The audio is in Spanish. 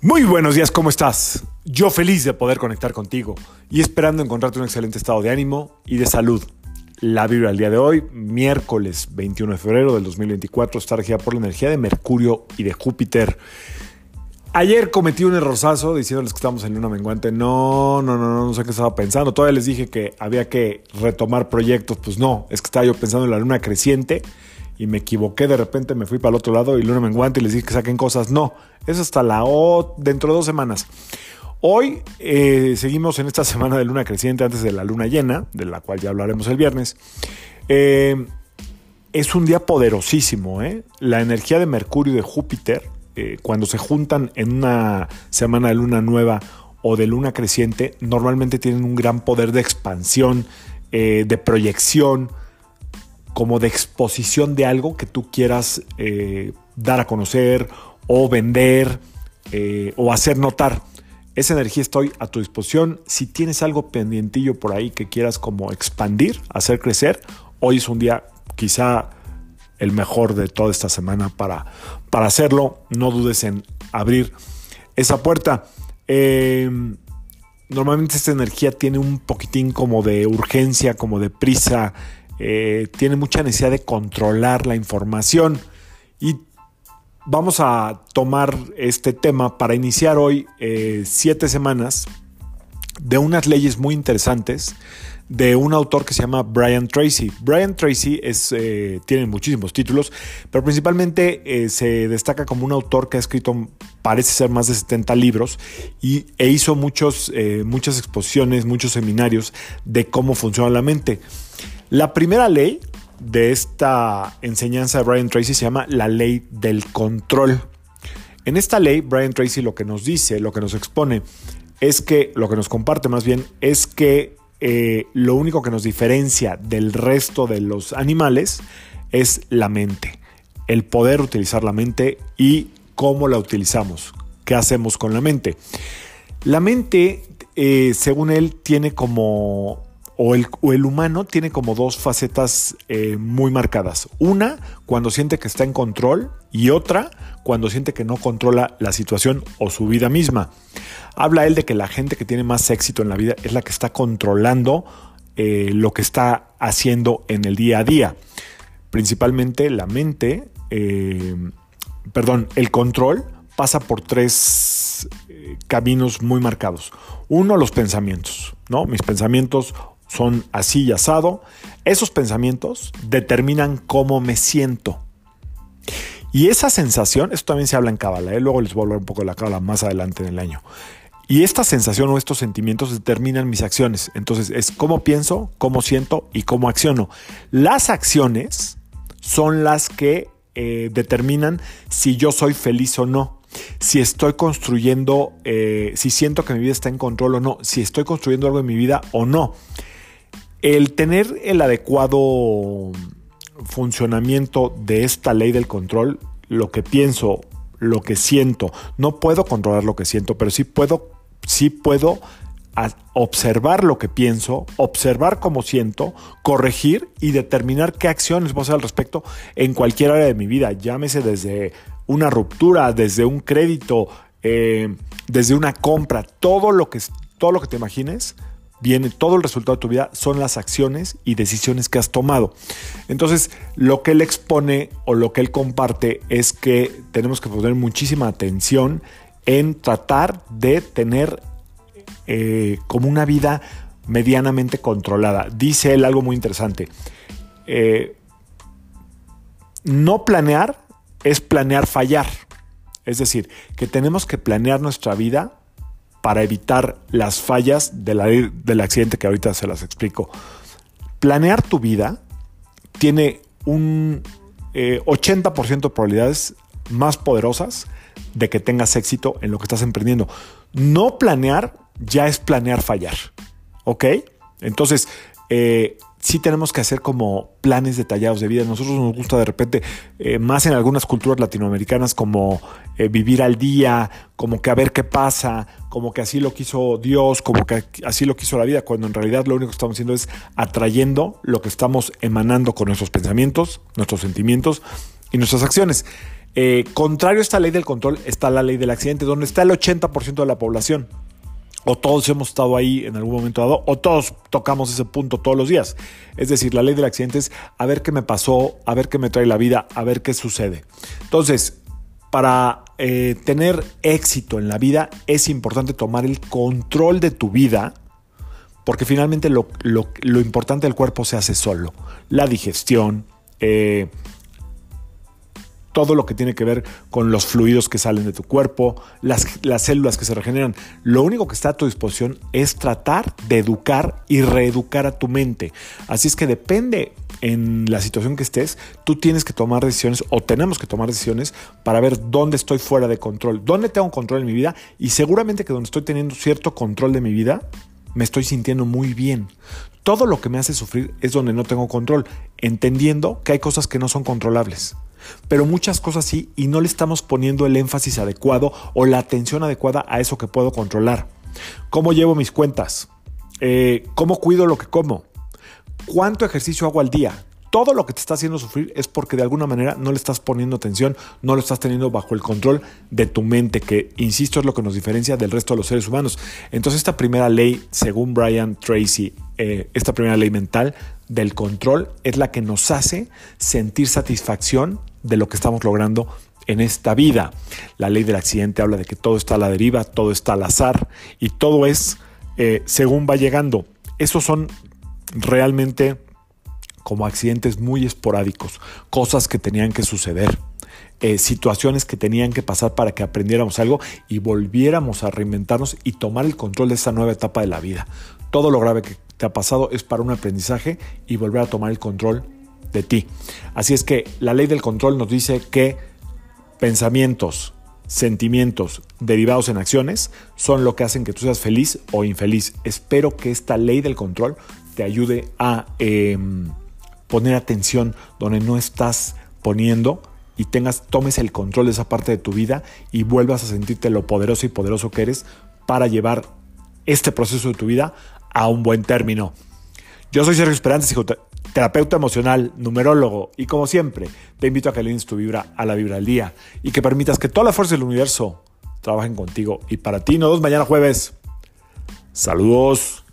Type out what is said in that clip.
Muy buenos días, ¿cómo estás? Yo feliz de poder conectar contigo y esperando encontrarte un excelente estado de ánimo y de salud. La Biblia al día de hoy, miércoles 21 de febrero del 2024, está regida por la energía de Mercurio y de Júpiter. Ayer cometí un errorzazo diciéndoles que estamos en luna menguante. No, no, no, no, no sé qué estaba pensando. Todavía les dije que había que retomar proyectos. Pues no, es que estaba yo pensando en la luna creciente y me equivoqué, de repente me fui para el otro lado y luna menguante y les dije que saquen cosas. No, eso hasta la O, dentro de dos semanas. Hoy eh, seguimos en esta semana de luna creciente antes de la luna llena, de la cual ya hablaremos el viernes. Eh, es un día poderosísimo, ¿eh? La energía de Mercurio y de Júpiter, cuando se juntan en una semana de luna nueva o de luna creciente, normalmente tienen un gran poder de expansión, de proyección, como de exposición de algo que tú quieras eh, dar a conocer o vender eh, o hacer notar. Esa energía estoy a tu disposición. Si tienes algo pendientillo por ahí que quieras como expandir, hacer crecer, hoy es un día quizá el mejor de toda esta semana para, para hacerlo. No dudes en abrir esa puerta. Em, normalmente esta energía tiene un poquitín como de urgencia, como de prisa, eh, tiene mucha necesidad de controlar la información y vamos a tomar este tema para iniciar hoy eh, siete semanas de unas leyes muy interesantes de un autor que se llama Brian Tracy. Brian Tracy es, eh, tiene muchísimos títulos, pero principalmente se destaca como un autor que ha escrito, parece ser más de 70 libros y, e hizo muchos, muchas exposiciones, muchos seminarios de cómo funciona la mente. La primera ley de esta enseñanza de Brian Tracy se llama la ley del control. En esta ley, Brian Tracy lo que nos dice, lo que nos expone, es que, lo que nos comparte más bien, es que eh, lo único que nos diferencia del resto de los animales es la mente, el poder utilizar la mente y cómo la utilizamos, qué hacemos con la mente. La mente, eh, según él, tiene como o el, humano tiene como dos facetas eh, muy marcadas. Una, cuando siente que está en control y otra, cuando siente que no controla la situación o su vida misma. Habla él de que la gente que tiene más éxito en la vida es la que está controlando eh, lo que está haciendo en el día a día. Principalmente la mente, eh, perdón, el control pasa por tres caminos muy marcados. Uno, los pensamientos, ¿no? Mis pensamientos son así y asado, esos pensamientos determinan cómo me siento. Y esa sensación, esto también se habla en Cábala, ¿eh? luego les voy a hablar un poco de la Cábala más adelante en el año. Y esta sensación o estos sentimientos determinan mis acciones. Entonces es cómo pienso, cómo siento y cómo acciono. Las acciones son las que eh, determinan si yo soy feliz o no. Si estoy construyendo, eh, si siento que mi vida está en control o no. Si estoy construyendo algo en mi vida o no. El tener el adecuado funcionamiento de esta ley del control, lo que pienso, lo que siento, no puedo controlar lo que siento, pero sí puedo, sí puedo observar lo que pienso, observar cómo siento, corregir y determinar qué acciones voy a hacer al respecto en cualquier área de mi vida, llámese desde una ruptura, desde un crédito, eh, desde una compra, todo lo que, todo lo que te imagines, viene todo el resultado de tu vida son las acciones y decisiones que has tomado. Entonces, lo que él expone o lo que él comparte es que tenemos que poner muchísima atención en tratar de tener eh, como una vida medianamente controlada. Dice él algo muy interesante. Eh, no planear es planear fallar. Es decir, que tenemos que planear nuestra vida para evitar las fallas del accidente que ahorita se las explico. Planear tu vida tiene un 80% eh, de probabilidades más poderosas de que tengas éxito en lo que estás emprendiendo. No planear ya es planear fallar. ¿Ok? Entonces, eh, sí tenemos que hacer como planes detallados de vida. Nosotros nos gusta de repente, eh, más en algunas culturas latinoamericanas, como eh, vivir al día, como que a ver qué pasa, como que así lo quiso Dios, como que así lo quiso la vida, cuando en realidad lo único que estamos haciendo es atrayendo lo que estamos emanando con nuestros pensamientos, nuestros sentimientos y nuestras acciones. Eh, contrario a esta ley del control está la ley del accidente, donde está el 80% de la población. O todos hemos estado ahí en algún momento dado, o todos tocamos ese punto todos los días. Es decir, la ley del accidente es a ver qué me pasó, a ver qué me trae la vida, a ver qué sucede. Entonces, para eh, tener éxito en la vida es importante tomar el control de tu vida, porque finalmente lo, importante del cuerpo se hace solo. La digestión, eh, todo lo que tiene que ver con los fluidos que salen de tu cuerpo, las, las, células que se regeneran. Lo único que está a tu disposición es tratar de educar y reeducar a tu mente. Así es que depende en la situación que estés, tú tienes que tomar decisiones o tenemos que tomar decisiones para ver dónde estoy fuera de control, dónde tengo control en mi vida y seguramente que donde estoy teniendo cierto control de mi vida, me estoy sintiendo muy bien. Todo lo que me hace sufrir es donde no tengo control, entendiendo que hay cosas que no son controlables pero muchas cosas sí y no le estamos poniendo el énfasis adecuado o la atención adecuada a eso que puedo controlar. ¿Cómo llevo mis cuentas? Eh, ¿Cómo cuido lo que como? ¿Cuánto ejercicio hago al día? Todo lo que te está haciendo sufrir es porque de alguna manera no le estás poniendo atención, no lo estás teniendo bajo el control de tu mente, que, insisto, es lo que nos diferencia del resto de los seres humanos. Entonces esta primera ley, según Brian Tracy, eh, esta primera ley mental del control es la que nos hace sentir satisfacción de lo que estamos logrando en esta vida. La ley del accidente habla de que todo está a la deriva, todo está al azar y todo es eh, según va llegando. Esos son realmente como accidentes muy esporádicos, cosas que tenían que suceder. Eh, situaciones que tenían que pasar para que aprendiéramos algo y volviéramos a reinventarnos y tomar el control de esta nueva etapa de la vida. Todo lo grave que te ha pasado es para un aprendizaje y volver a tomar el control de ti. Así es que la ley del control nos dice que pensamientos, sentimientos derivados en acciones son lo que hacen que tú seas feliz o infeliz. Espero que esta ley del control te ayude a em, poner atención donde no estás poniendo y tengas, tomes el control de esa parte de tu vida y vuelvas a sentirte lo poderoso y poderoso que eres para llevar este proceso de tu vida a un buen término. Yo soy Sergio Esperanza, terapeuta emocional, numerólogo, y como siempre, te invito a que alines tu vibra a la vibra del día y que permitas que toda la fuerza del universo trabajen contigo y para ti. Nos vemos mañana jueves. Saludos.